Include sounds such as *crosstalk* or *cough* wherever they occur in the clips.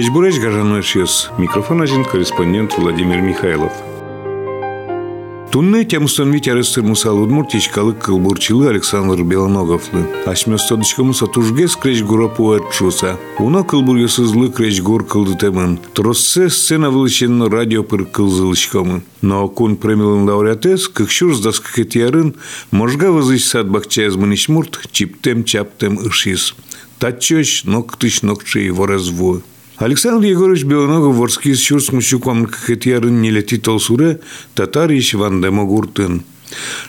Честь Бурач Гажаноšius. Микрофон один корреспондент Владимир Михайлов. Тунне темустан витярыстыр мусал удмуртич калык кылбурчылы Александр Белоноговлы. Ашмёстодычкамы сатужге скреч гуропу отчуса. Уно кылбургесызлы креч гур кылды темын. Троссе сцена вылычен радио пыр кылзылычкамы. Но кун премилын лауреатес, кыкшур с даскакетиярын, можга вызыч сад бакчаяз муничмурт, чиптем чаптем ышис. Тачоч ноктыш нокчей воразву. Александр Егорович Белоногов ворский с чурским щуком кхетьярын не летит толсуре, татарищ вандема гуртын.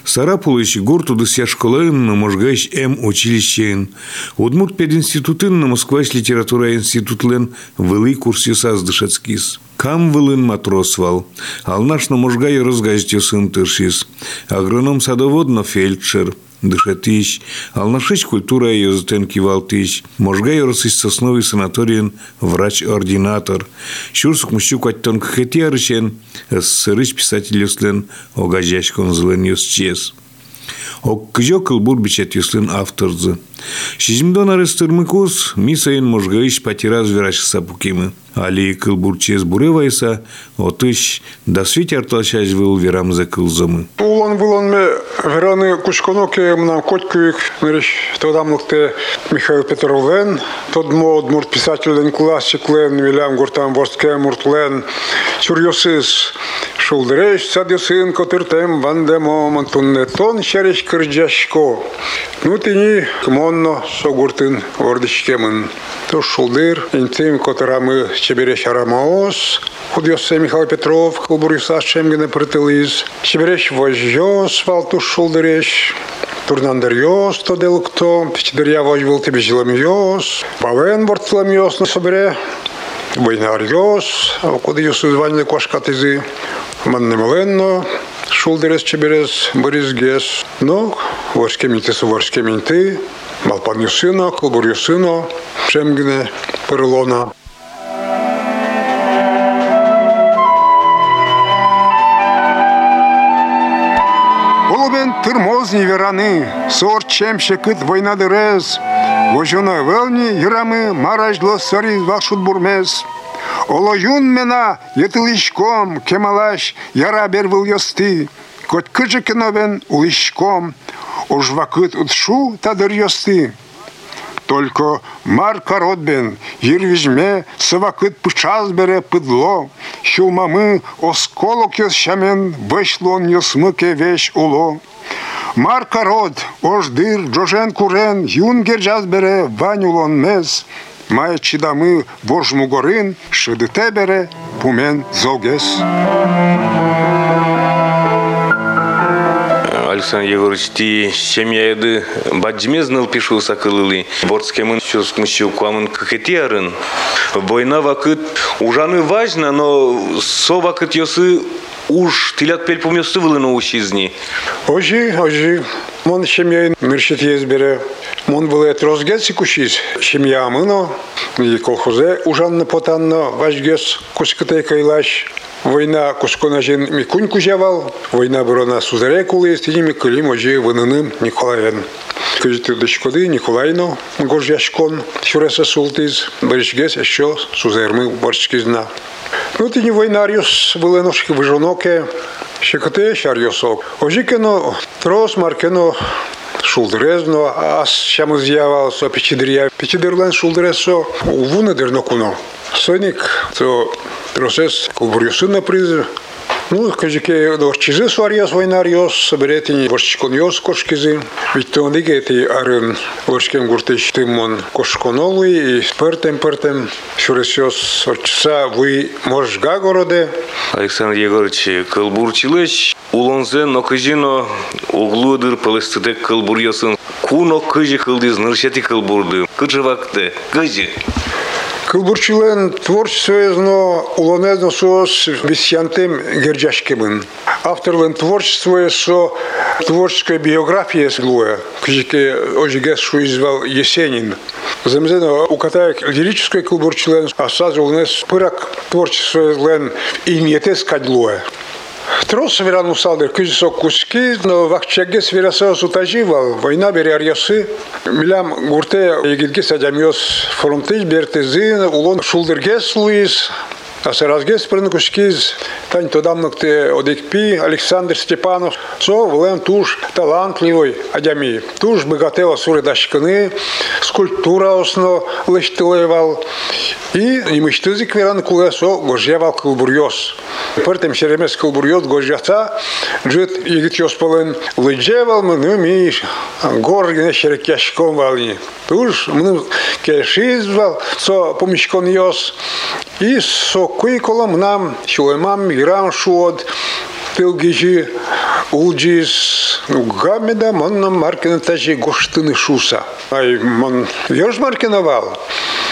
Сарапулыш гурту дыся школын на можгайш М училищен. Удмурт пединститутын на Москваш литература институтлен вылый курсе саздышацкис. Кам вылын матросвал. Ал наш на можгай разгаждю сын тыршис. Агроном садоводно фельдшер дышатыш, алнашыч культура йозытен кивалтыш, можга йорысыч сосновый санаториен врач-ординатор, шурсук мущук аттон кхетиарычен, СССРыч писатель юслен огажашкон злен юсчес. Оккыжо кылбур бичет юслен авторзы. Шизимдон арестырмыкус, мисайын можгаыш патираз вераш сапукимы. Али кылбурчез буревайса, отыш, да свит арталшаш выл верамза кылзымы. Улан булан ме вераны кучконоке мна коткуик мереш тодамлыкты Михаил Петровлен, тод мод мурт писателен классик лен, вилям гуртан ворстке мурт лен, чурьосыз шулдыреш садысын котыртем вандемо мантуннетон шереш кырджашко. Ну тини монно согуртын ордышкемын. То шулдыр, интим котырамы чебере шарамаос, Худьосе Михаил Петров, Кулбурюса Шемгене Прытылыз, Чебереш Вожжос, Валтуш Шулдыреш, Турнандер Йос, то делукто, Пичдеря Вожбыл тебе жилам Йос, Бавен Бортлам Йос на собере, Войнар Йос, куди Йосу званили кошкатизы, Манне Маленно, Шулдерес Чеберес, Борис Гес, ну, Ворске Минты, Ворске Минты, Малпан Юсына, Кулбур Юсына, Шемгене Перелона. Тырмоз невераны, сор чемше кыт война дырез, Вожуна велни ярамы маражло сариз вашут бурмез. Олоюн мена етылишком кемалаш яра бервыл йосты, Кот кыжы кеновен улишком, уж вакыт утшу тадыр йосты. Только Марка Родбен, Ервижме, Савакыт пычас бере пыдло, Шулмамы осколок йос шамен, Вышлон йосмыке веш уло. Марка Род, ождыр, Джожен курен, Юн гержаз бере, Вань улон мез, Має чидамы вожму горин, Шидите бере, пумен зогес. Александр Егорович, ти семьяды баджмезныл пишу сакылылы. Борцкемын чускмыщу куамын кахетиарын. Война вакыт ужаны важно, но со вакыт йосы уж тилят пель помёсты вылыны ушизни. Ожи, ожи, мон семья миршит езбере. Мон было розгеси кушиз. Семья мыно, и колхозе ужанны потанно, важгес кускытай кайлаш. Война кусконажен микунь кузявал, война бурона сузаре кулы, стинями кылим ожи выныным Николаевен Кыжыты дышкоды Николайно, горжяшкон, шуреса султиз, баришгес еще сузермы борчкизна. Ну, ти не войнаріус були ножки вижоноке, ще коте шарйосок. Ожикено трос маркено шулдерезно, а щамо з'явалося печідер'я. Печідерлен шулдересо увуне дернокуно. Соник, то тросес кубурюсина приз, Ну, кажеке дорчизе сварьяс войнарьос, соберетини ворчконьос кошкизи. Ведь то нигети арын ворчкен гуртыш тымон кошконолы и пертем пертем шуресёс орчса вы можга городе. Александр Егорович, кылбурчилыш, улонзен окыжино углудыр палестыдек кылбурьосын. Куно кыжи кылдыз ныршети кылбурды. Кыжы вакты, кыжи. Кылбурчилен творчествоезно улонезно сос висянтем герджашкебын. Авторлен творчество со творческая биография слуя, кжике ожиге шуизвал Есенин. Замзено укатаек лирической кылбурчилен, а сазу улнес пырак творчество лен имиетес кадлуя. Трос верану салдер күзісо куски, но вахчаге свераса сутаживал, война бери арьясы. Милям гурте егидге садямиос фронтыш бертезин, улон шулдергес луис, а саразгес прынкушкиз, тань тодамныкте одекпи Александр Степанов, со влем туш талантливый адями. Туш богатела суредашканы, скульптура осно лыштылевал. И имыштызик веран кулесо гожевал кылбурьос. Пыртем шеремес кылбурьос гожжаца, джит егит йоспалын лыджевал мы миш, горгіне шерекяшком вални. Туш мы кешизвал, со помещкон йос. И со curriculum n-am și urmam, шуод, Пилгижи, улджис, гамеда, мон маркина тажи гоштыны шуса. Ай, мон верж маркиновал.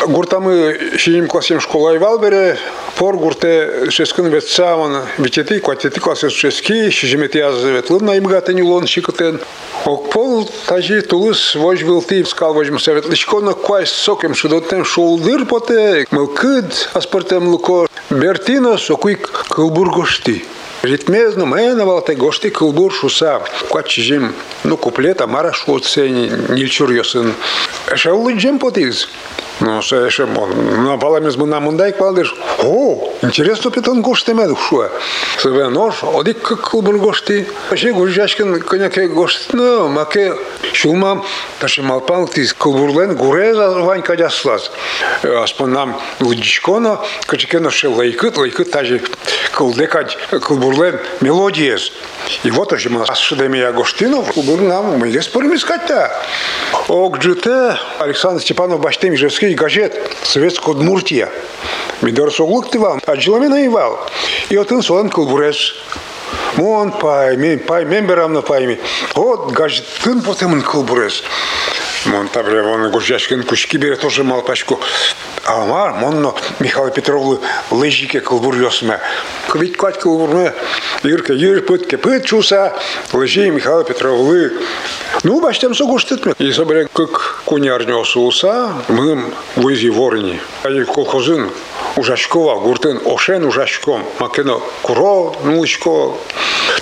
Гуртамы шиним классим школа ивал бере, пор гурте шескын ветца, он витети, кватети классы шески, шижимети аз ветлын на имгата не лон шикотен. Окпол тажи тулыс вож ты, скал вож мусавет личкона, квай сокем шудотем шулдыр поте, мылкыд, аспортем луко, кылбургошти. Ритмезно мэна валте гошти кылбур шуса. Квачижим, ну куплета мара шуоцени, нильчур йосын. Эшеулы джем потиз. Ну, се еше мон. На баламез мы нам ундай квалдеш. О, интересно питон гошти меду шуа. Себе нож, одик как кылбур гошти. Аше гужашкин коняке гошти, ну, маке шулмам, таше малпан тиз кылбурлен гуреза вань кадяслаз. Аспон нам лудичконо, качекено ше лайкыт, лайкыт тажи кылдекать кылбурлен мелодиес. И вот уже мы ашдемия Гоштинов, кылбур нам, мы здесь спорим искать-то. Окджите Александр Степанов Баштем и гажет советско Муртија. Ми дорсо луктивал, а джиламина и вал. И отын солан кылбурес мон пай мен пай мен берамны пайми от кын потемын кыл бурес мон табре вон гужашкин кушки бере тоже малпашку. Амар монно михаил петровлы лыжике кыл бурлёсме квит кват кыл бурме юрка юр пыт кепыт чуса лыжи михаил петровлы. Ну баштем согуштытме и собре как кунярнёсулса мы вызи ворни. А колхозын ужашкова, гуртен, ошен ужашком. Макено куро, нулычко.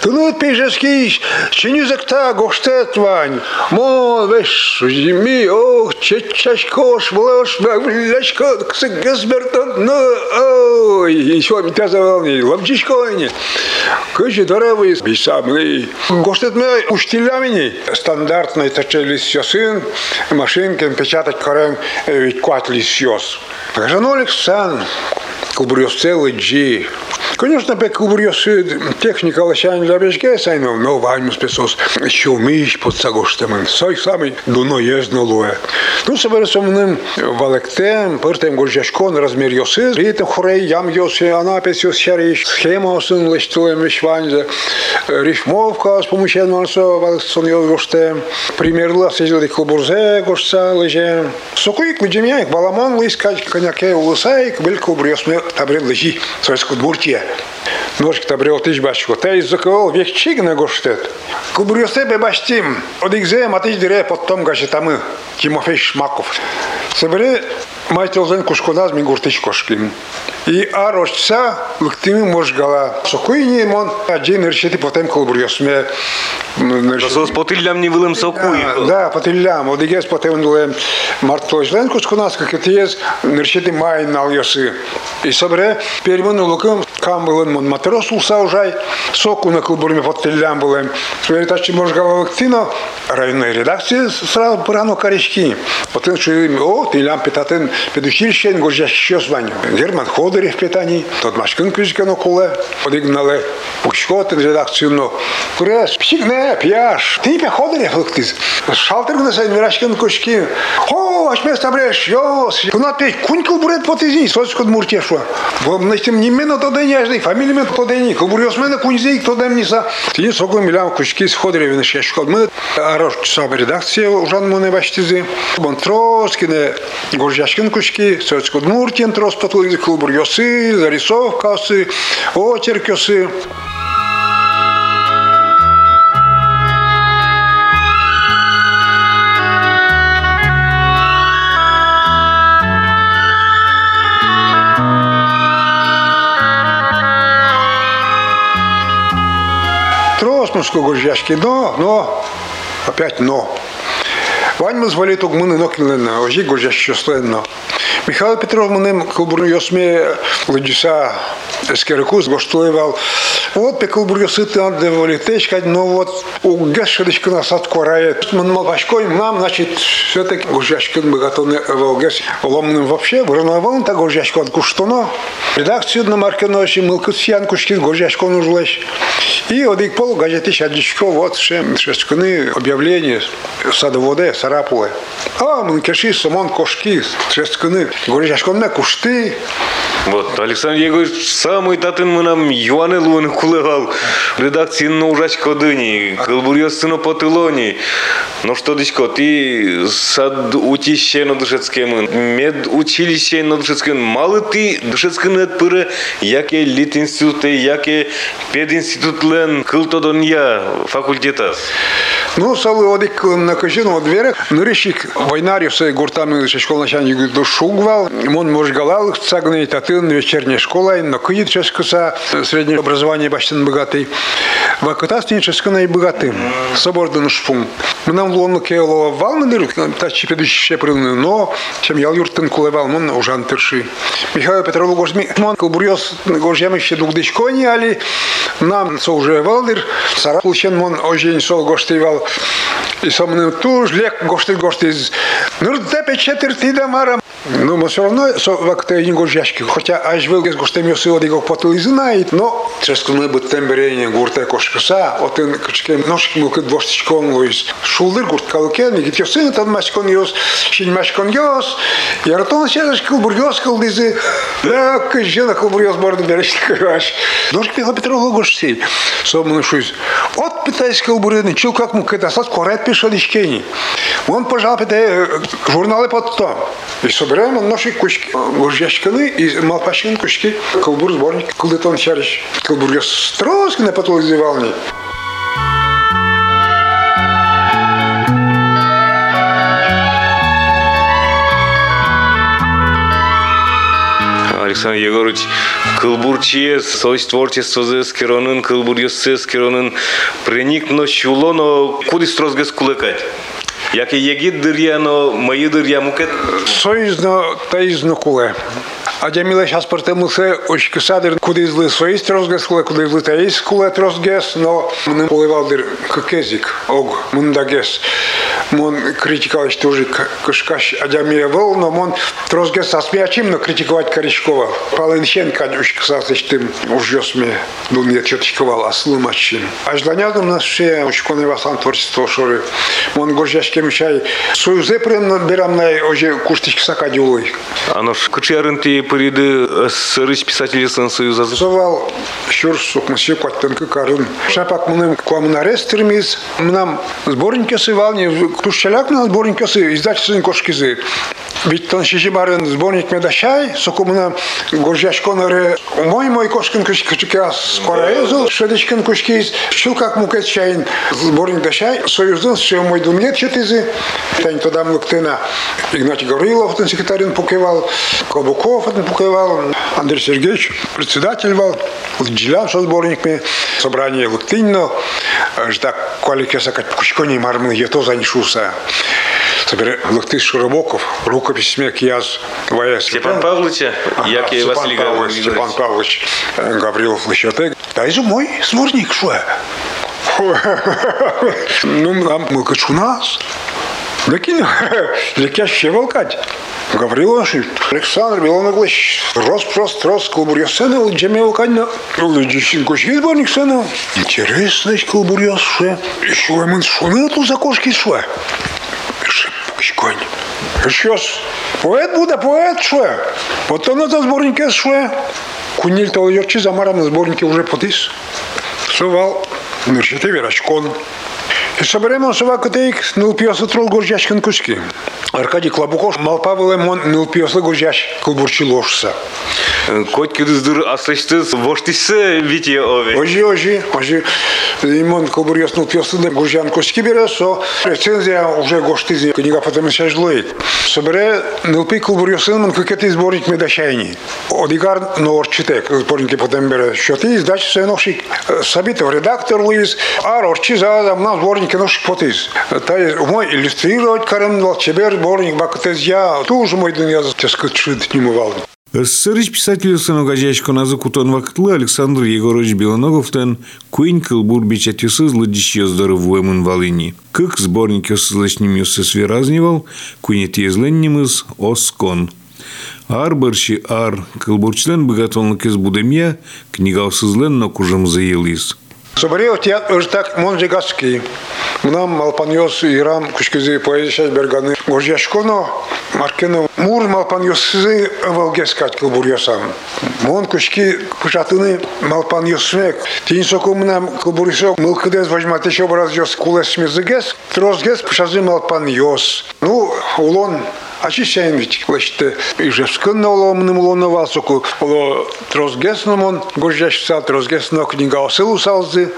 Ты ну пейжескиш, чинюзекта гоштет вань. Мо, веш, зими, ох, чечашкош, влош, влячко, ксыгесбертон, ну, ой, еще меня завални, лапчишкойни. Кыжи дорогой, бисамли. Гоштет мы уштилями, стандартный тачели сёсын, машинкин печатать корен, ведь кват лисёс. Жанолик сан, кубрёс целый джи. Конечно, пе кубрёс техника лощань для бежге сайно, но вайму спесос шумиш под сагоштемын. Сой самый дуно ездно луе. Ну, собере сомним валектем, пыртем горжашкон размер йосы, ритем хорей ям йосы, анапес йос шариш, схема осын лештулем вишванзе, рифмовка с помощью носо валексон йос гоштем, примерла сидели кубурзе гошца лежем. Сокуик лежемяек, баламон лискать коняке улысаик, был кубрёс мне табрел лежи, советскую двортия. Ножки табрел тыш башко, та из закол век чиг на гоштет. Кубрёсе бе баштим, одигзе матыш дире потом гашетамы, Тимофей Шмаков. Собере майтелзен кушконаз ми гуртыч кошким. И арочца лыктыми можгала. Сокуйни мон один решити потом колбурьосме. Сос потиллям не вылым сокуй. Да, потиллям. Одигес потом дулем мартложлен кушконаз, как это есть, решити май нальосы. И собере перемон лукам кам булын мон матрос улса ужай. Соку на колбурме потиллям булем. Собере тачи можгала лыктино. Районной редакции сразу порано корешки. Потом что о, ты лям питатын педучилищен горжа еще звань. Герман Ходорев питани, тот машкин кузикано куле. Подигнали пучкотен редакцию, но курес, псигне, пя Ходорев лыктиз. Шалтер на сайн мирашкин кушки. О, аш места бреш, йос. Кунат пей, кунькл бурет потизи, соцкот муртешва. Вам настим неменно то денежный, фамилия мен то дени. Кубурьос мене куньзей, кто дем ниса. Ты сокол милям кушки с Ходоревин шешкот. Мы арош сам редакция ужан моне баштизи. Бонтроскине, горжашкин кушки, соцкот муртин, трос патлы, кубурьосы, зарисовкасы, очеркосы. Батманскую горжашки, но, но, опять но. Вань мы звали тук мыны нокилена, ожи горжашки но. Михаил Петров мынем кылбурну ёсме лыджиса эскерекус гоштуевал. Вот пекл бургасыты отдавали течка, но вот у гешедочка нас откорает. Мы малпашкой нам, значит, все-таки гужашкин бы готовы волгес. Ломным вообще, вырновал так гужашку от куштуно. Редакцию на маркеноши мылкусьян кушки гужашку нужлась. И одик пол газеты шадичко, вот шестканы объявление садоводе, сарапуле. А, мы кеши, самон кошки, шестканы. Гужашку на кушты. Вот, Александр Егорович, самый татын мы нам Юаны Луны кулегал. Редакции на ужачко дыни, кылбурьёсыно потылони. Ну что, дичко, ты сад учище на душецкем, мед училище на душецкем. Мало ты душецкем нет пыры, яке лит институты, яке пединститут лен кылтодонья факультета. Ну, салы одик на кажину дверях. Ну, решик войнарев сей гуртами школ начальник до шугвал. Он может галал цагный татын вечерняя школа. Но кыит ческуса среднее образование баштан богатый. Вакытас не ческана и богатым. Собордан шпун. Мы нам лону кейло вал на дыру, та чипедуще прыгну, но чем я юртын кулевал, мон уже антерши. Михаил Петров гожми, мон кулбурьос гожем еще дугдышкони, али нам со уже валдыр, сара получен мон ожень сол гоштывал. И со мной туж лек гошты гошты из ну тепе четверти дамара. Ну, но все равно вакте не гожяшки, хотя аж с гоштем йосы оди го потыл знает, но ческо мы бы темберение гурте кошкаса, отын кычке ножки мылкы двоштичкон луис. Шулдыр гурт калкен, и гит йосы тан машкон йос, шинь машкон йос. Яратон седаш кылбур йос кылдызы. Да, кыжена кылбур йос борды берешти кыраш. Ножки пила Петрова гошти. Со мной шуйз. От питайс кылбурыны, чил как му кытасат корет пишет ишкени. Он пожал питай журналы потом. И собираем наши кучки гуржашканы и малпашин кучки кылбур сборник кылдытон шариш. Кылбур йос строски на потол издевални. Александр Егорович кылбурчие совесть творчество за скеронын кылбурьёсы скеронын проникно щулоно куди строзгес кулыкать. Яке дырьяно, мои дырья мукет. Союзно таизно куле. А Джамила сейчас портемылся очень садыр, куда излы свои куле, куда излы таис куле трозгес, но мы поливалдыр кекезик, ог, мундагес. Мон критиковать тоже кышкаш Адямия вол, но мон трозгес асмячим, но критиковать Коричкова. Паленщенко очень кстати, тем уже сме думаю, четчиковал, а слымачим. Аж донядом нас все очень коны васан творчество шоры. Мон горжашке мешай. Свою зепрем берам на уже куштички сакадюлой. Оно ж кучерынти периды сырыч писатели сын союза. Совал шур сукмасы кваттенка карын. Шапак мыным куамнаре стремиз. Мнам сборники сывал, не тушчаляк на сборники сы, издательство кошкизы. Ведь тон шиши барын сборник медашай, сокумна горжашконаре мой мой кошкин кышкыка скораезу, шедечкин кушкиз, шул как мукет чайн сборник дашай, союздын все мой думнет четизы. Тань тогда млыктына Игнатий Гаврилов, секретарин покевал, Колбуков покевал, Андрей Сергеевич председатель Джилян со сборниками, собрание лыктынно, жда кваликеса как кушкони мармы, я то занишуса. Собери лыкты Широбоков, рукопись смех яз ВС. Степан Павловича, як и Василий Павлович, Степан. Павлович э, Гаврилов Лыщатек. Да и мой сборник шо. *laughs* Ну, нам мы у нас. Дакин, *laughs* для ще волкать. Гаврилов, Александр Белоноглыч, рос прост, рос, колбурьосена, джеме волканьна. Лыджищин кушки сборник сена. Интересно, колбурьос, шо. Еще мы шуны тут за кошки шо. Шипучконь. Щось, поет буде, поет шо. Потім на зборники шо. Куніль то йорчі замара на зборники вже потис. Сувал, нуршити вірачкон. І соберемо сова котейк, нил піоси трол горжачкин куски. Аркадій Клабукош, Малпавеле мон нил піосли горжач кулбурчі ложса. Коть кыдыздыр аслыштыз воштисы вите ове. Ожи, ожи, ожи. Имон кулбурьос нил піосли горжан куски бере, со рецензія уже гоштизи. Книга потім ще жлоїть. Собере нилпи кулбурьосын ман кыкети сборник медашайни. Одигар норчитек сборники потом бере. Що ти здачі все ношик сабитов редактор Луис, а орчи за нам сборники ношик потис. Та є мой иллюстрировать карем чебер сборник бакатез я тоже мой день я тескат шит не мывал. СССР писатель сыногажачко назы кутон вакытлы Александр Егорович Белоноговтен куин кылбур бичатюсы злыдищ ёздары вуэмын валыни. Кык сборник ёсызлачним ёсыс веразнивал, куинет езленнимыз оскон. Ар бырши ар, кылбурчлен богатонлык из будемья, книга осызлен но кужым заелыз. Соборел тят так монже гаски. Мнам малпаньос ирам кушкизи поэзия берганы. Горжашконо маркено мур малпаньосы валгескат кылбурьосам. Мон кушки пушатыны малпаньосмек. Тин соку мнам кылбурьосок мылкыдез важматеш образ ёс кулес мезыгес. Трозгес пушазы малпаньос. Ну, улон Очищаем ведь клашты. И же скынна оломным лона васоку. Оло трозгесном он горжащся трозгесно книга осылу салзы.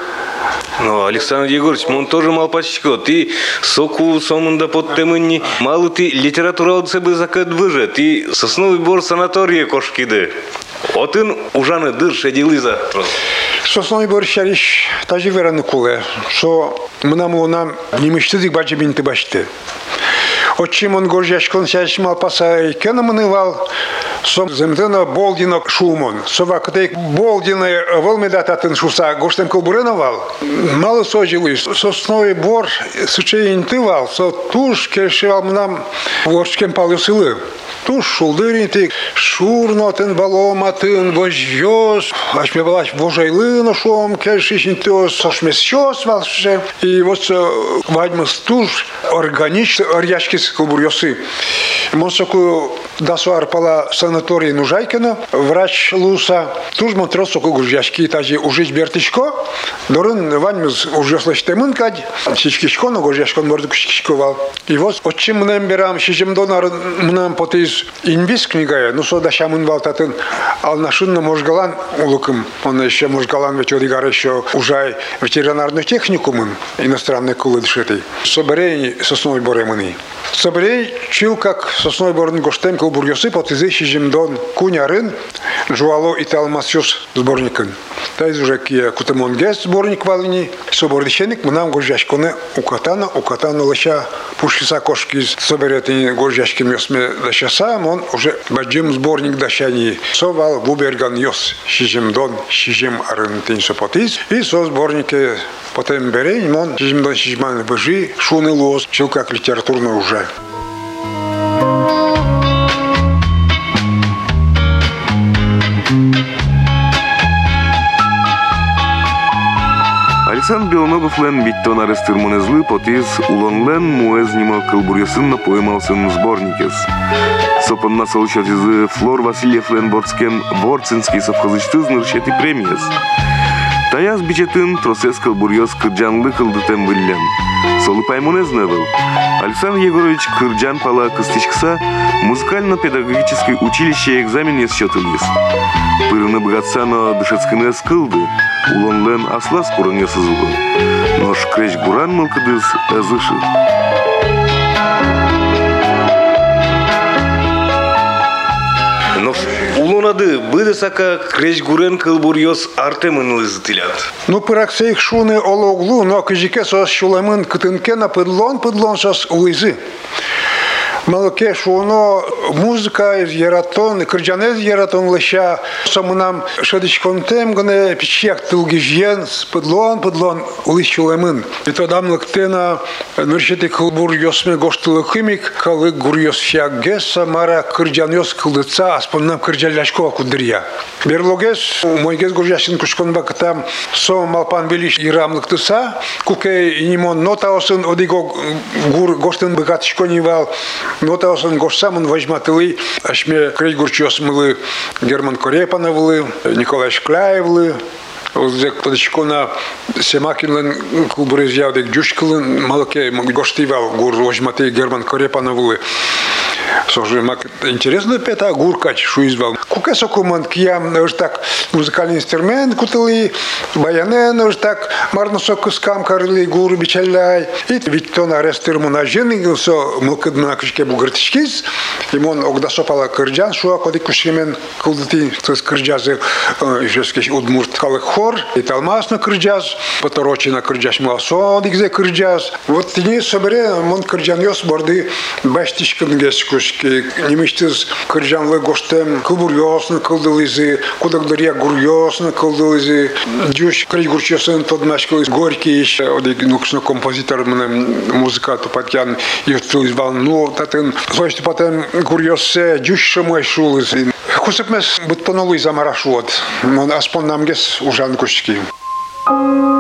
Ну, Александр Егорович, он тоже мал пачко. Ты соку сомында под темынни. Малы ты литература от себе закат выже. Ты сосновый бор санатория кошкиды. Отын ужаны дыр шедилыза. Сосновый бор шариш тажи вераны куле. Со мынаму нам немыштыдык бачы бинты башты. Отчим он горжашкон сяшмал паса кенамынывал, сом земтена болдина шумон. Сова катей болдина волмедататын шуса гоштем колбуреновал. Мало сожилы, сосновый бор сучейн тывал, со туш кешевал нам ворчкем палюсылы. Туш шулдыринти, шурнотын баломатын, вожьёс, аж мне была вожайлы нашом, кешишин тёс, сошмесьёс валше. И вот вадьмас туш органично, оряшкис кулбурьосы. Монсоку дасуар пала санаторий Нужайкина, врач Луса, туж монтросоку гуржашки тажи ужить бертичко, дорын ваньмыз уже слыштемын кадь, сичкишко, но гуржашкон морду. И вот отчим мнем берам, шижем донар мнем потиз инвиз книгая, ну со дашамын валтатын, ал нашынна можгалан улукым, он еще можгалан ведь одигар еще уже ветеринарный техникумын, иностранный кулы дышетый. Соберей сосновой боремыны. Соберей чил как сосновой борын гоштем кулбургесы потизи шижем дон кунярын, жуало и талмасюс сборникын. Тайз уже кия кутамон гес сборник валини, собордищеник мнам горжашконе укатана, укатана лыша пушкиса кошки соберетini горжашкин ёсме дашаса, он уже баджим сборник дашани совал губерган ёс шижем дон шижем арын тин сопотиз, и со сборнике потом берень, он шижем дон шижман быжи, шуны лос, чил как литературно уже. Александр Белоногов лен биттон арестырмын злы потиз улон лен муэзнимо кылбурьясын поймалсын сборникес. Сопынна из Флор Васильев лен борцкем борцинский совхозычты зныршети премиес. Таяз бичетін тросес кылбурьёс кырджанлы кылдытем выллен. Солы паймонез был. Александр Егорович Кырджан пала кыстычкса музыкально-педагогическое училище экзамен ес счетылыз. Пырыны богатсано дышецкыны скылды, улонлен асла скурын ясызылы. Но шкреч гуран мылкыдыз эзыши. Улонады быды сака креч гурен кылбурьёс артемын лызытылят. Ну, пыраксейх шуны ологлу, но кыжике сос шуламын кытынке на пыдлон, пыдлон сос уйзы. Малоке шуно музыка из яратон, кырджанез яратон лыша, самунам шадычкон тем гне пичек тылгижен, пыдлон, пыдлон улыщуламын. И то дам лыктена ныршети кылбур йосме гоштылы химик, калы гур йосфя геса мара кырджан йос кылдыца, аспоннам кырджаляшко кудырья. Берлогес, мой гез гуржашин кушкон бакатам, со малпан белиш ирам лыктыса, куке инимон нота осын одиго гур гоштын бакатышко нивал, нота осын гошсамын вajматылы, ашме крейгурчос мылы Герман Корепановлы, Николай Шкляевлы, Узек подачкона Семакинлен кубрыз явдек джушкылын малке гоштивал гур вожматы Герман Корепановлы. Сожи мак интересно пета гуркач шуизвал. Кука сокуман кия уж так музыкальный инструмент кутали, баянен уж так марно сокускам карли гуру бичалляй. И ведь то на рестирму на жены со мылкыд мнакышке бугыртышкиз. Имон огда сопала кырджан шуа коди кушемен кылдыти тыз кырджазы жескеш удмурт калык хор. И талмас на кырджаз, поторочи на кырджаш муасо дигзе кырджаз. Вот тини собере мон кырджан ёс борды баштишкын кошечки. Неміштіз кыржанлы гоштем кубурьосны кылдылызы, кудагдырья гурьосны кылдылызы. Дюш кригурчесын подмашкылыз горький иш. Одек нукшны композитор мына музыкату патян ертылыз бан. Ну, татын, сойшты патен гурьосе дюш шымай шулыз. Хусыпмес бұтпанолы замарашуот. Аспон намгес ужан кошечки. Thank you.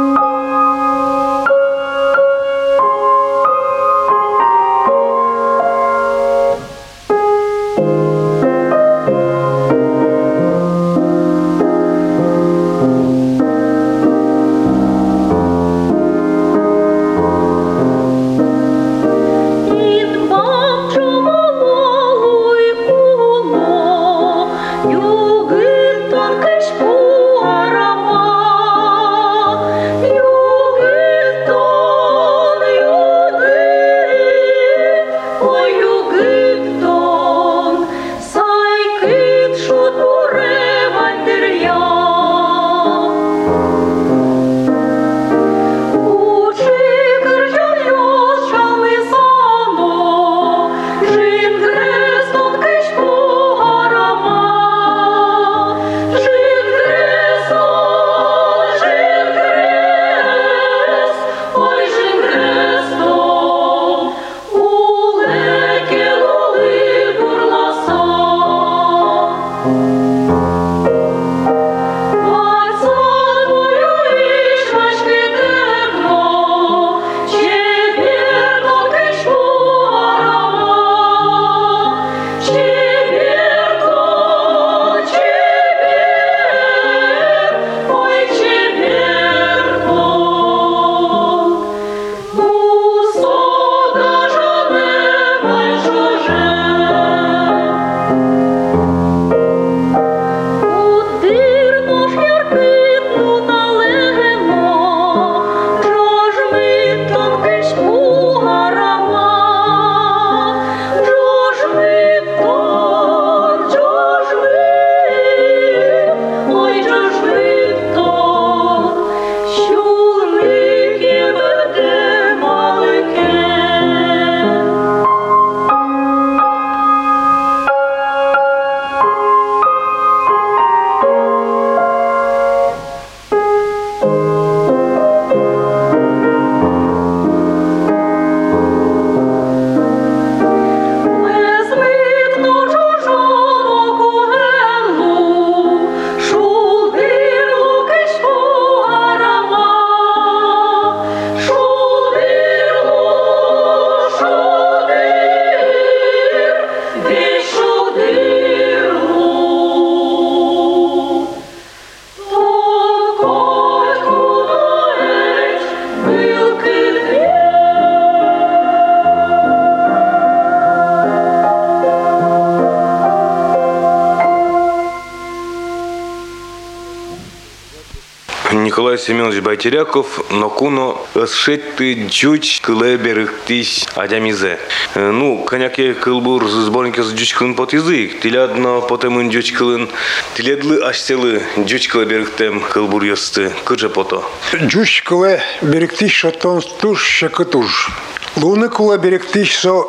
Семенович Байтеряков, Нокуно, Сшетты, Джуч, Клебер, Тись, Адямизе. Э, Ну, коняке кылбур сборники с Джуч под язык. Тилядно потом Джуч кылын. Тиледлы аштелы Джуч Клеберхтем кылбур ёсты. Кырже пото. Джуш кыле беректиш шотон туш шекытуш. Луны кыле беректиш со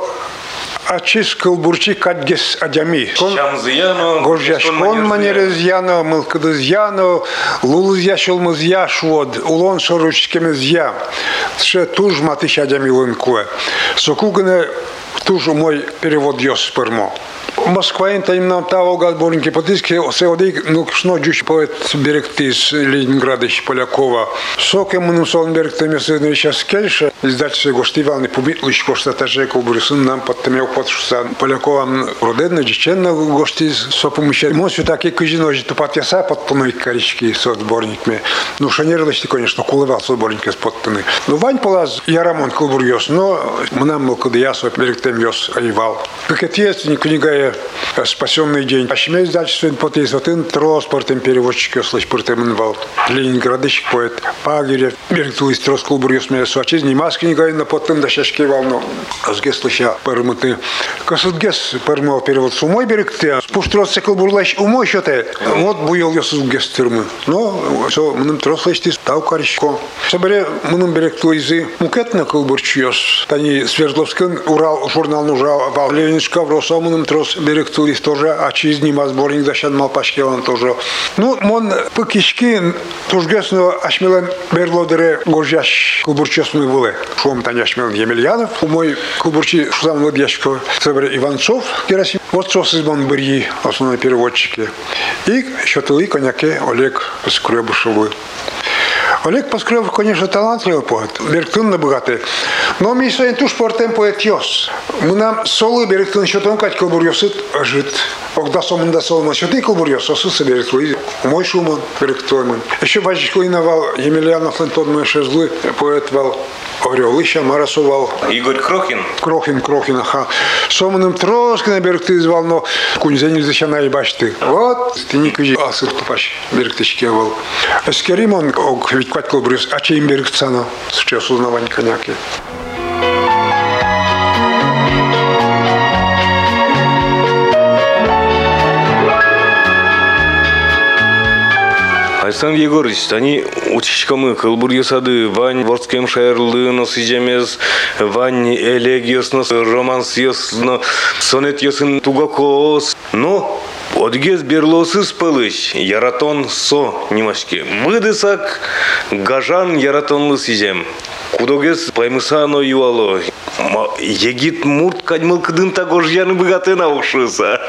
ачис кылбурчи кадгес адями. Кон- Шамзыяно, Горжашкон манерезьяно, мылкыдызьяно, лулызьяшылмызья шуод, улон шоручкемезья. Ше туж матыш адями лынкуэ. Сокугне туж мой перевод ёс пермо. Москва им нам того гадборники потиски сеодик ну кшно джуш поэт берегтис Ленинграда Полякова. Соке мыным сон берегтами сыны сейчас кельша издательство гоштивалны пубитлыш кошта таже кубрысын нам подтемел подшусан Полякова роденна диченна гошти со помощью мосю таки кыжино же тупатяса подпуной корички со сборниками. Ну шанерлышти конечно кулывал со сборники с подпуны. Ну Вань полаз я рамон кулбурьос, но мнам мылкады я со йос аевал. Как ответственник книга «Спасенный день». А шмей издательство потис вот ин транспортом переводчик слышь портемнвал. Ленинградыш поэт Пагирев. Берегту из трос кулбурьос меня суачиз. Не маски не гайна потом да шашки волну. Азге слыша пармыты. Касудгес пармал перевод сумой берегте. Спуштрос кулбурлаш умой шоте. Вот буел я сузгес тюрмы. Но со мным трослышти стал каришко. Собере берегту изы мукетна кулбурчиос. Тани Свердловский Урал журнал нужал вал Ленинска в Росомным трос берегту из тоже, а через ним сборник дашан малпашки он тоже. Ну, мон пыкишки тужгесно ашмилен берлодере гожяш кулбурчиос мы вылы. Шум таня ашмилен Емельянов. У мой кулбурчи шузам ладьяшко Собере Иванцов Герасим. Вот сос из Бонбырьи, основные переводчики. И счетовый коньяке Олег Скребышевый. Олег Паскрев, конечно, талантливый поэт, Берктун богатый. Но ми своим туш портем поэт йос. Мы нам солы Берктун счетом кать колбурьосыт жит. Огда сомын да солман счеты колбурьос, осыса Берктун. Мой шуман Берктун. Еще бачечку иновал Емельянов Лентон мой шезлы, поэт вал Орел, еще Марасовал. Игорь Крохин. Крохин, Крохин, аха. Соманым трошки на берег ты звал, но кунзенил зачана и башты. Вот, ты не кажи, а сыр тупаш, берег ты шкевал. Скеримон, ог, ведь квать колбрюс, а чей им берег цана, сейчас узнавань коняки. Александр Егорович, они учишкамы кылбурьесады, вань ворскем шайрлы, но сижемез, вань элегиос, но романс но сонет есын тугакос. Но Одгез берлосыз пылыш, яратон со немашки. Быдысак гажан яратонлы сизем. Кудогез паймысано юало. Егит мурт кадьмылкыдын тагож яны богатына ушыса.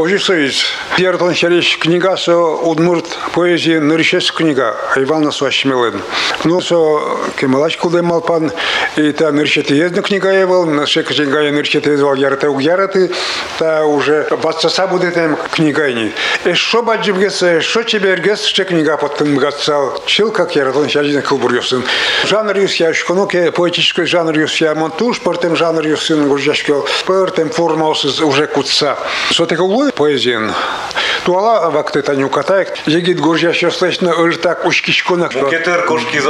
Ожисович, Пьертон Шарич книга со Удмурт поэзии Ныршес книга Ивана Суашмилен. Ну, со Кемалач Кулде Малпан, и та Ныршет ездна книга евал, наша книга я Ныршет езвал ярате угяраты, та уже бацаса будет там книга не. И что баджибгес, что тебе эргес, что книга потом гацал, чил как Яратон Шарич Кулбурьосын. Жанр юс я шконоке, поэтический жанр юс я монтуш, портем жанр юс сын гуржашкел, портем формаус уже кутса. Со такого поэзиен. Туала вакты таню катаек, егит гуржашы слышно ыртак ушкишконак. Кетер кошки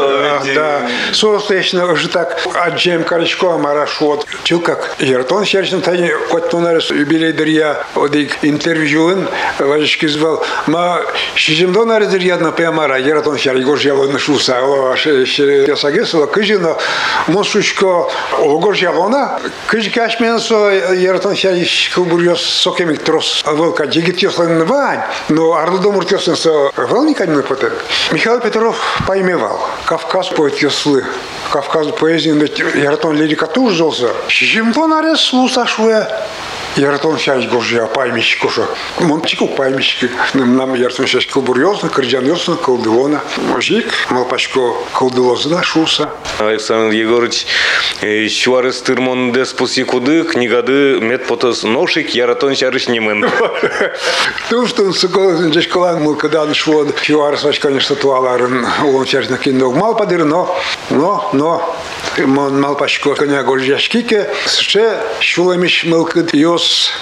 Да, сослышно ыртак аджем каричко марашот. Чил как Ертон шершин тани коттунарыс юбилей дырья одик интервьюын важышки звал. Ма шизимдон арызыр ядна пемара Ертон шер горжяло нашуса. О, ясагесова кыжино мосушко огоржялона. Кыж кашменсо Ертон шер кылбурьос сокемик трос. Волка жигит ёслан вань. Но арлы муртёсын со волниками потен. Михаил Петров поймевал. Кавказ поэт ёслы. Кавказ поэзии Яратон лирика тоже жился. Шимтон арес слусашуя. Яратон шаш гожия паймищ коша. Мончику паймищ. Нам Яратон шаш кылбурьёсна, кырджан ёсна, кылдылона. Мужик, малпачко кылдылозна шуса. Александр Егорович, шуарыс тырмон деспуси куды, книгады медпотос ношик, яратон шарыш немын. То, что он сокол, здесь колан мыл, когда он шел, чего раз, конечно, туаларын, он сейчас на кино мал подыр, но, но, но, мон мал пачко, коня гольжашкике, ще шуламиш мылкыд, йос,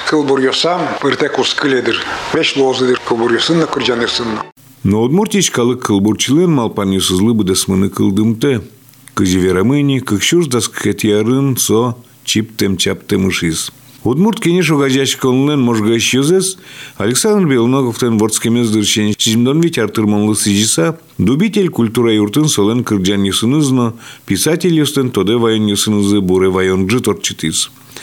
кылбур йосам, пыртекус кыледыр, веш лозыдыр, кылбур йосын, кырджаны сын. Но удмуртичкалык кылбурчылен малпан юсызлы быдасмыны кылдымты. Кыжи верамыни, кыкшуш даскет ярын со чиптем чаптем ышиз. Удмурт кенеш угажач колунен можга исчезес, Александр Белоноговтен вордскемез дырчен чизмдон ведь артырманлы сижиса, дубитель культура юртын солен кырджан юсынызно, писатель юстен тоде вайон юсынызы буре вайон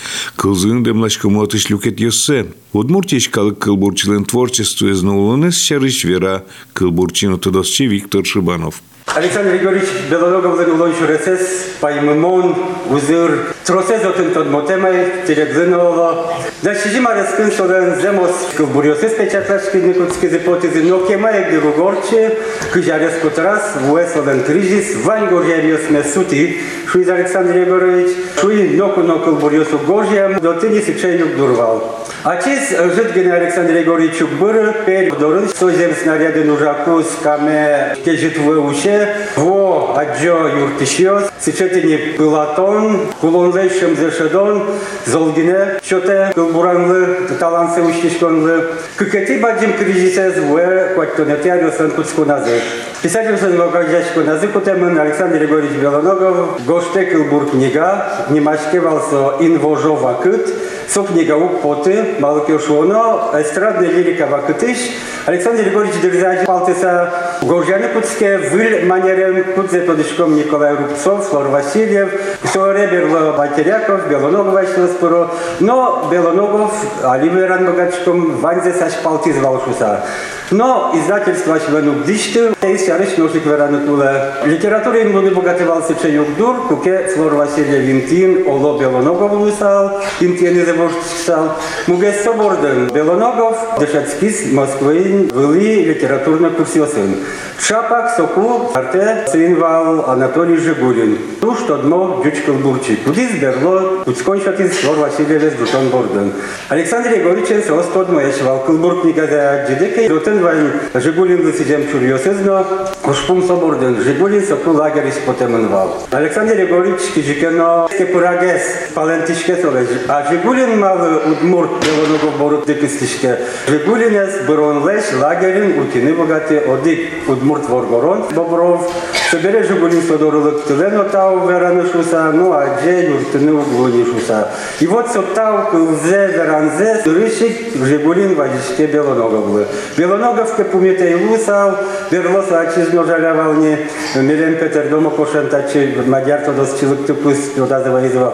джиторчитиз. Кылзын демлашкому отышлюкет йоссе. Удмуртич калык кылбурчилен творчеству изнаулынес шарыш вера кылбурчину тодосчи Виктор Шибанов. Александр Григорьевич Белоногов Лонч РСС паймымон узыр тросез отын тот мотемай тереглынова. Да шижима раскын солен земос кылбурьосыз печатлашки никутски гипотезы, но кемай где гугорче, кыжарес кутрас, вуэсловен кризис, вань горьяриос месути, шуиз Александр Григорьевич, шуи ноку нокул бурьосу гожьям, до ты не сеченюк дурвал. Acest jădgăne Alexandre Gregoriciu Bără, pe dorând să zem snariade nu jacus, came kejit vă ușe, во аджо юртишиот, сечетени пылатон, кулонле шемзешедон, золгине, чоте кылбуранлы, талансе ушишконлы. Кыкети баджим кризисез вуэ, куатто нетярио сенкутску назы. Писател сын Вокажачко назы кутемен Александр Григорьевич Белоногов, гоште кылбур книга, внимашкевал со инвожова кыт, со книга Употы, Малкиошоно, эстрадная лирика Вакытыш, Александр Григорьевич Дерзач Палтеса, Горжаны Куцке, Выль манерем Кудзе Подышком Николай Рубцов, Флор Васильев, Соре Берло Батеряков, Белоногов Вачно Споро, но Белоногов, Оливеран Богачком, Ванзе Саш Палтиз Валшуса. Но издательство Ашвену Дишты, Тейс Ярыш Ношик Веранутуле. Литература им не богатывался Чаюкдур, Куке Флор Васильев Винтин, Оло Белоногов Лусал, Винтин из Сал, Муге Соборден, Белоногов, Дешацкис, Москвы, Вели, литературно курсиосын. Шапак, Соку, Арте, Свинвал, Анатолий Жигулин. Туш, Тодмо, Дючкал Бурчик. Кудис, Берло, Куцконшатис, Флор Васильевес, Дутон Борден. Александр Егоричен, Сос Тодмо, Ешвал, Кылбург, Нигада, Джидеке, Дутен Вайн, Жигулин, Лысидем, Чурьосызно, Ушпум Соборден, Жигулин, Соку, Лагерис, Потеменвал. Александр Егорич, Кижикено, Кепурагес, Палентишке, Солеж, а Жигулин мал Удмурт, Белоногов, Борут, Дикистишке. Жигулинес, Берон Леш, Лагерин, Утины, Богаты, Одик, Удмурт, Воргорон, Бобров, Собере Жигулин, Содорулык, Тылено, Тау, Веранышуса, ну, а Дже, Юртыны, Углунишуса. И вот Соптау, Кылзе, Веранзе, Рышик, Жигулин, Вадичке, Белоноговлы. Белоноговке, Пумите, Лусал, Берлоса, Ачизно, Жалявални, Милен Петер, Дома, Кошентачи, Мадяр, Тодос, Чилык, Тупус, Тодазова, Изва.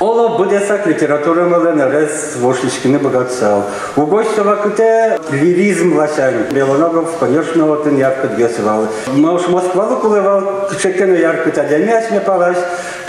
Оло будесак литература мэлэн рез вошличкины богатсал. У гостева кыте лиризм лашань. Белоногов, конечно, вот он ярко дгесывал. Мош Москва кулывал, чекену ярко тадемяч не палаш.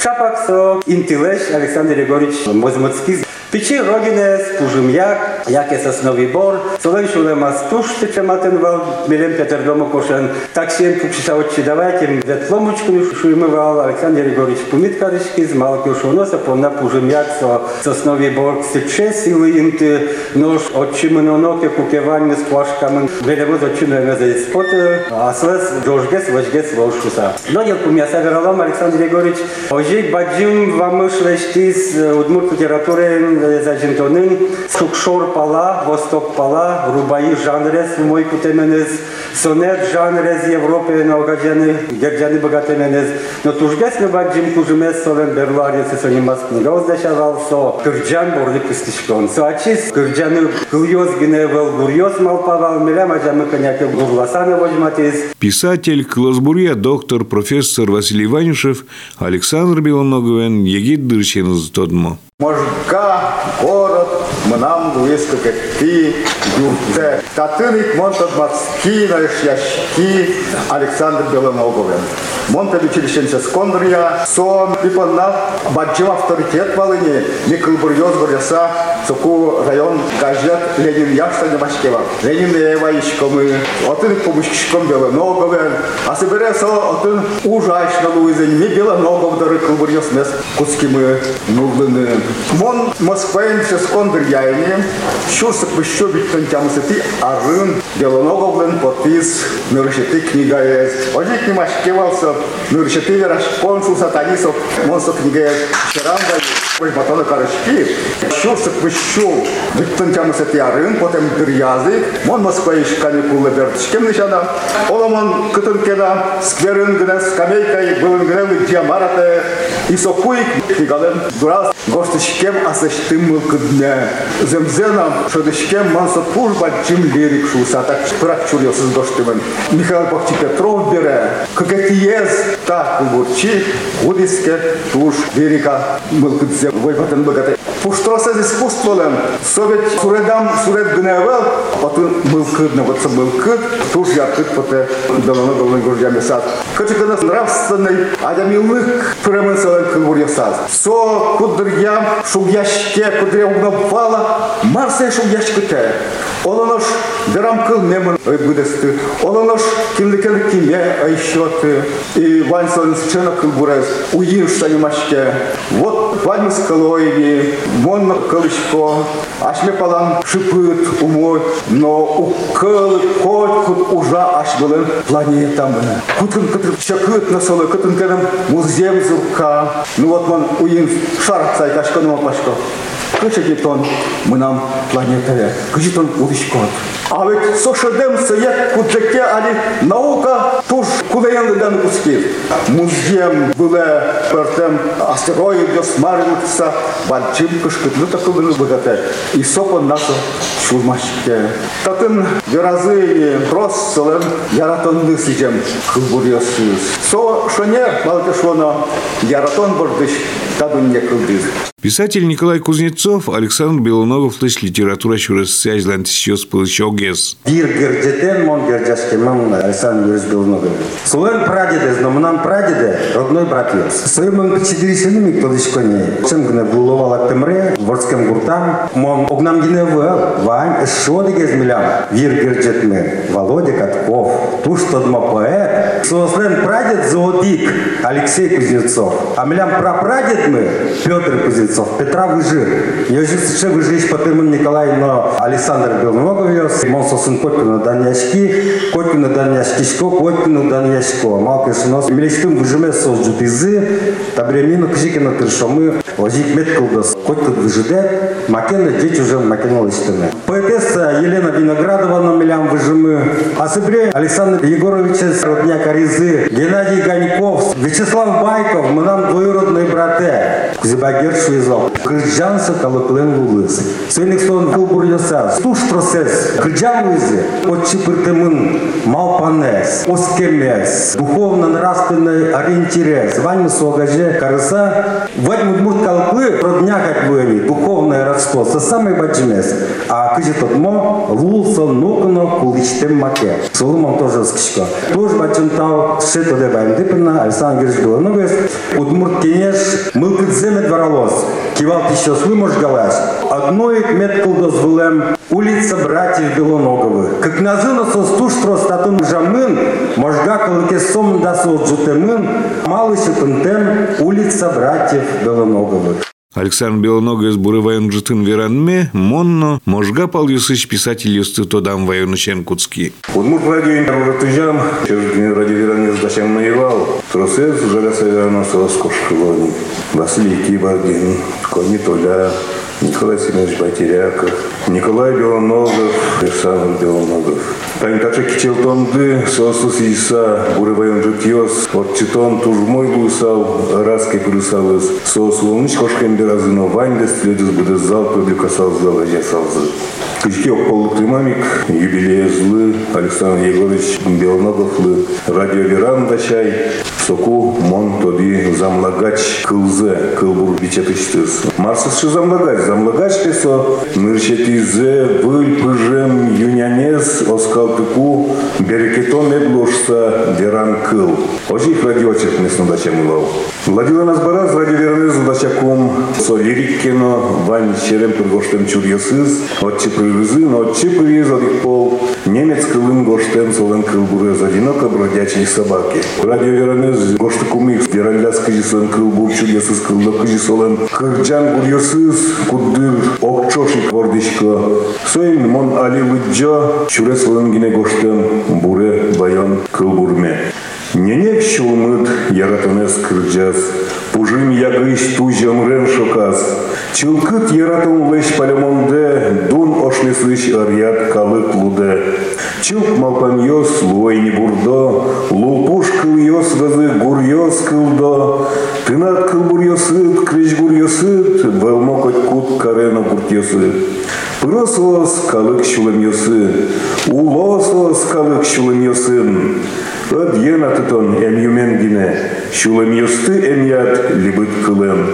Чапак со интилеш Александр Григорьевич Мозмыцкий. Печи Рогинес, Пужимяк, Яке Сосновий Бор, Солен Шуле Мастуш, Тече Матенвал, Милен Петер Дома Кошен, Таксиен Пупшиса Отчи Давайте, Ветломочку Шуймывал, Александр Григорьевич Пумиткаришки, з Малки Шуноса, Повна Пужимяк, Со Сосновий Бор, Сече Сили Інти, Нож, Отчи Меноноке, Кукевань, з Плашками, Велево Зочино Емезе Споте, Аслес, Джоржгес, Вожгес, Волшуса. Но я Пумяса Вералам, Александр Григорьевич, Ожик Баджим, Вамышлештис, Удмурт литературы, зажинтонын сукшор пала, восток пала, рубаи жанрес, мой кутеменез, сонет жанрез Европе на огажены, герджаны богатеменез, но тужгес не баджим кужумес солен берлари се сони маскнига оздешавал со кырджан борды кыстышкон. Со ачис кырджаны кыльоз гиневел гурьоз малпавал, милем ажамы коняке гурласаны вожматиз, Писатель Класбурья, доктор, профессор Василий Иванишев, Александр Белоноговен, Егид Дырченыз Тодмо. Можга, близко как ты, юрте. Татыник монтад мацки, яшки, Александр Белоноговен. Монта училищенце скондрия, сон, пипанна, баджим авторитет валыни, Микл Бурьоз Горяса, Соку район газет Ленин Яшта Немашкева. Ленин Ева Ишкомы, отын помощком Белоноговен, а соберется отын ужасно луизень, ми Белоногов дары Кылбурьоз мес, кускимы нуглыны. Мон Москваенче скондрияйни, шурсак еще бит тантямысы ти арын Белоноговлен подпис нырышеты книга есть. Ожик Немашкевался, нырышеты вераш консул сатанисов, монсо книга есть. Шеранда Ой, батона карышки. Шурсак еще бит тантямысы ти арын, потом дырязы. Мон Москваенче каникулы бертышкем нишана. Оламон кытын кеда, скверын гына скамейкой, былын гына диамарате, и со кој хигален гости шкем а се штимул к дне. Земзенам шкем, ман со служба чим лирик шуса, так прачурил с гоштимен. Михаил Бахчи Петров бере, как ти есть, так бурчи, гудиске туш лирика мылкыдзе войпатын богатый. Пушто се диспустволен, совет суредам суред гневел, па потом мылкыд, на вот мылкыд, туш я кыд поте долоно долоно гордя месат. Качекана нравственный, адямилык, премен кылбур ясаз. Со кудря шугяшке, кудря угнавала, марсе шугяшкыте. Олонош дырам кыл мемын өйбүдесті. Олонош кимлекен киме айшоты. И вансон счена кыл бурез. Уин штанимашке. Вот ванис кылойни, мон кылышко. Ашме палан шипыт умой. Но у кыл кот кут ужа аш былын планетамы. Кутын кытыр чакыт насолы, кытын кедем музеем зурка. Ну вот мон уин шар ну пашко. Кыча кетон мынам планетая, кычитон удишкот. А ведь сошедем саяк кудеке али наука туж кулеяндыдан успеет. Музеем было пертем астероид досмарился, бальчим кышкыт, ну такой был богатый. И сопон наса шурмашке. Татын веразы россылын яратонды сижем кылбурьосыз. Со шоне малкашвона яратон бордыш тадунья кылдыз. Писатель Николай Кузнецов, Александр Белоногов, лишь литература шурасся излантисиос пылычогес. Бир гердетен мон гердяшке мам Александр Юрьевич Белоногов. Сулен прадеде, знамынан прадеде, родной брат ёс. Своим он четыре ми кто дишко не. Чем гне буловал актемре, ворским гуртам, мон огнам гне вел, вань, шо дегез милям. Вир гердетме, Володя Катков, туш тодма поэт. Сослен прадед зоодик Алексей Кузнецов. А милям прапрадед мы Петр Кузнецов, Петра Выжир. Я же ще Выжиж Патырман Николай, но Александр Белоноговиос, Монсо сын Коткина Даняшки, Коткина Даняшкишко, Коткина Даняшко. Малка шинос, милештым выжиме созджут изы, табремину кжикина тыршомы, ожик меткылдас. Коткин выжиде, макена деть уже макена лыштыны. Поэтесса Елена Виноградова на милям выжимы, а сыбре Александр Егорович родня Коризы, Геннадий Ганьков, Вячеслав Байков, мы нам двоюродные брате. Кузибагер Швизов, Крыджанса Калыклен Лулыс. Сойник сон кылбур яса, стуш процесс, Крыджан Луизе, отчи пыртымын, малпанес, оскемес, духовно-нравственный ориентирес, вань согаже, карыса, вань мудмурт калклы, родня вы духовное родство, со самой баджимес, а кыжи тотмо, лулса нукно куличтем маке. Соломон тоже скичко. Тоже бачынтау, шето де баймдыпына, Александр Георгиевич Белоновес, удмурт кенеш, мылкыт земет варалос, кивал еще слымож галаш, одной меткал дозволем, улица братьев Белоноговых. Как назына со стуштро статун жамын, можга калыке сом да со джутемын, малый шепентем, улица братьев Белоноговых. Александр Бурывайон Джутын Веранме, Монно, Можга Пал Юсыч, писатель Юсты Тодам Вайонучен Куцки. Удмурт радио Ратыжан, через радио Веранес Дачам наевал, Тросез, Жаляса Верана Солоскошхилони, Василий Кибардин, Кони Толя, Николай Семенович Байтеряков, Николай Белоногов, Александр Белоногов. Тача кичелтонды сосус иса бурывайон жутьос, от читон тужмой гусал, раски плюсалыз, сос лунч кошкен беразыно ваньдес, людес будес зал публикасал зал ажасалзы. Кычки окполуктымамик, юбилея злы, Александр Егорович Белоноговлы, радио Веран дачай, соку мон тоди замлагач кылзе, кылбур бичетыштыз. Марсысшы замлагач, замлагач песо, нырчетизе, выль пыжем, юнянес, оскалтыку, берекетон эблошса, веран кыл. Ожих радиочек несно дачам лав. Владила нас бараз, радио Веранезу дачаком, со лириккено, вань черем тургоштем чурьосыз, отче прывызы, но отче привезал пол, немец кылым гоштем солен кылбурез, одиноко бродячие собаки. Радио Веранез гошты кумик, веранляс кыжи солен кылбур чурьосыз, кылда кыжи солен кырджан бурьосыз, куддыр окчошик вордишко. Соин мон али выджо, чуре солен гине гоштем, буре байон кылбурме. Ненек шулмыт яратынес кырджаз, Пужим ягыш тужам рен шоказ. Чылкыт яратым леш палемонде, Дун ошлесыш арят калык луде. Чылк малпан йос луайни бурдо, Лупуш кыл йос вазы гур йос кылдо. Тынат кыл бур йосыт, креш гур йосыт, Вэлмо коть кут карено гурт йосыт. Пыросос калык шулем йосы, Улосос калык шулем йосын. От ена тутон эм юменгине, шулем юсты эм яд либыт кылен.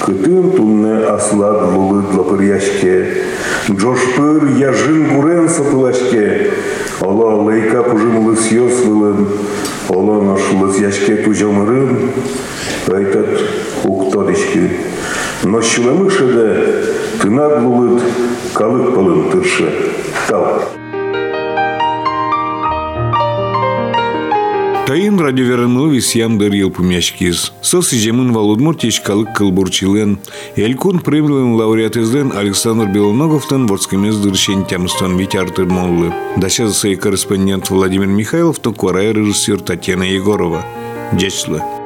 Кытын тунне аслад лулыт лапыряшке, Джошпыр яжын гурен сапылашке, Ола лейка пужым лыс йос вылын, Ола наш лыс яшке тужамырын, Айтат уктодишки. Но шулемышеде тынат лулыт калык пылын тыршы. Тал. Тайын радиоверанлы ям дарил пумяшкиз. Сос жемын валудмур тешкалык кылбурчилен. Элькун премиялын лауреатызден Александр Белоноговтан ворскемез дыршен тямстон витяртыр моллы. Дача корреспондент Владимир Михайлов, то режиссер Татьяна Егорова. Дечла.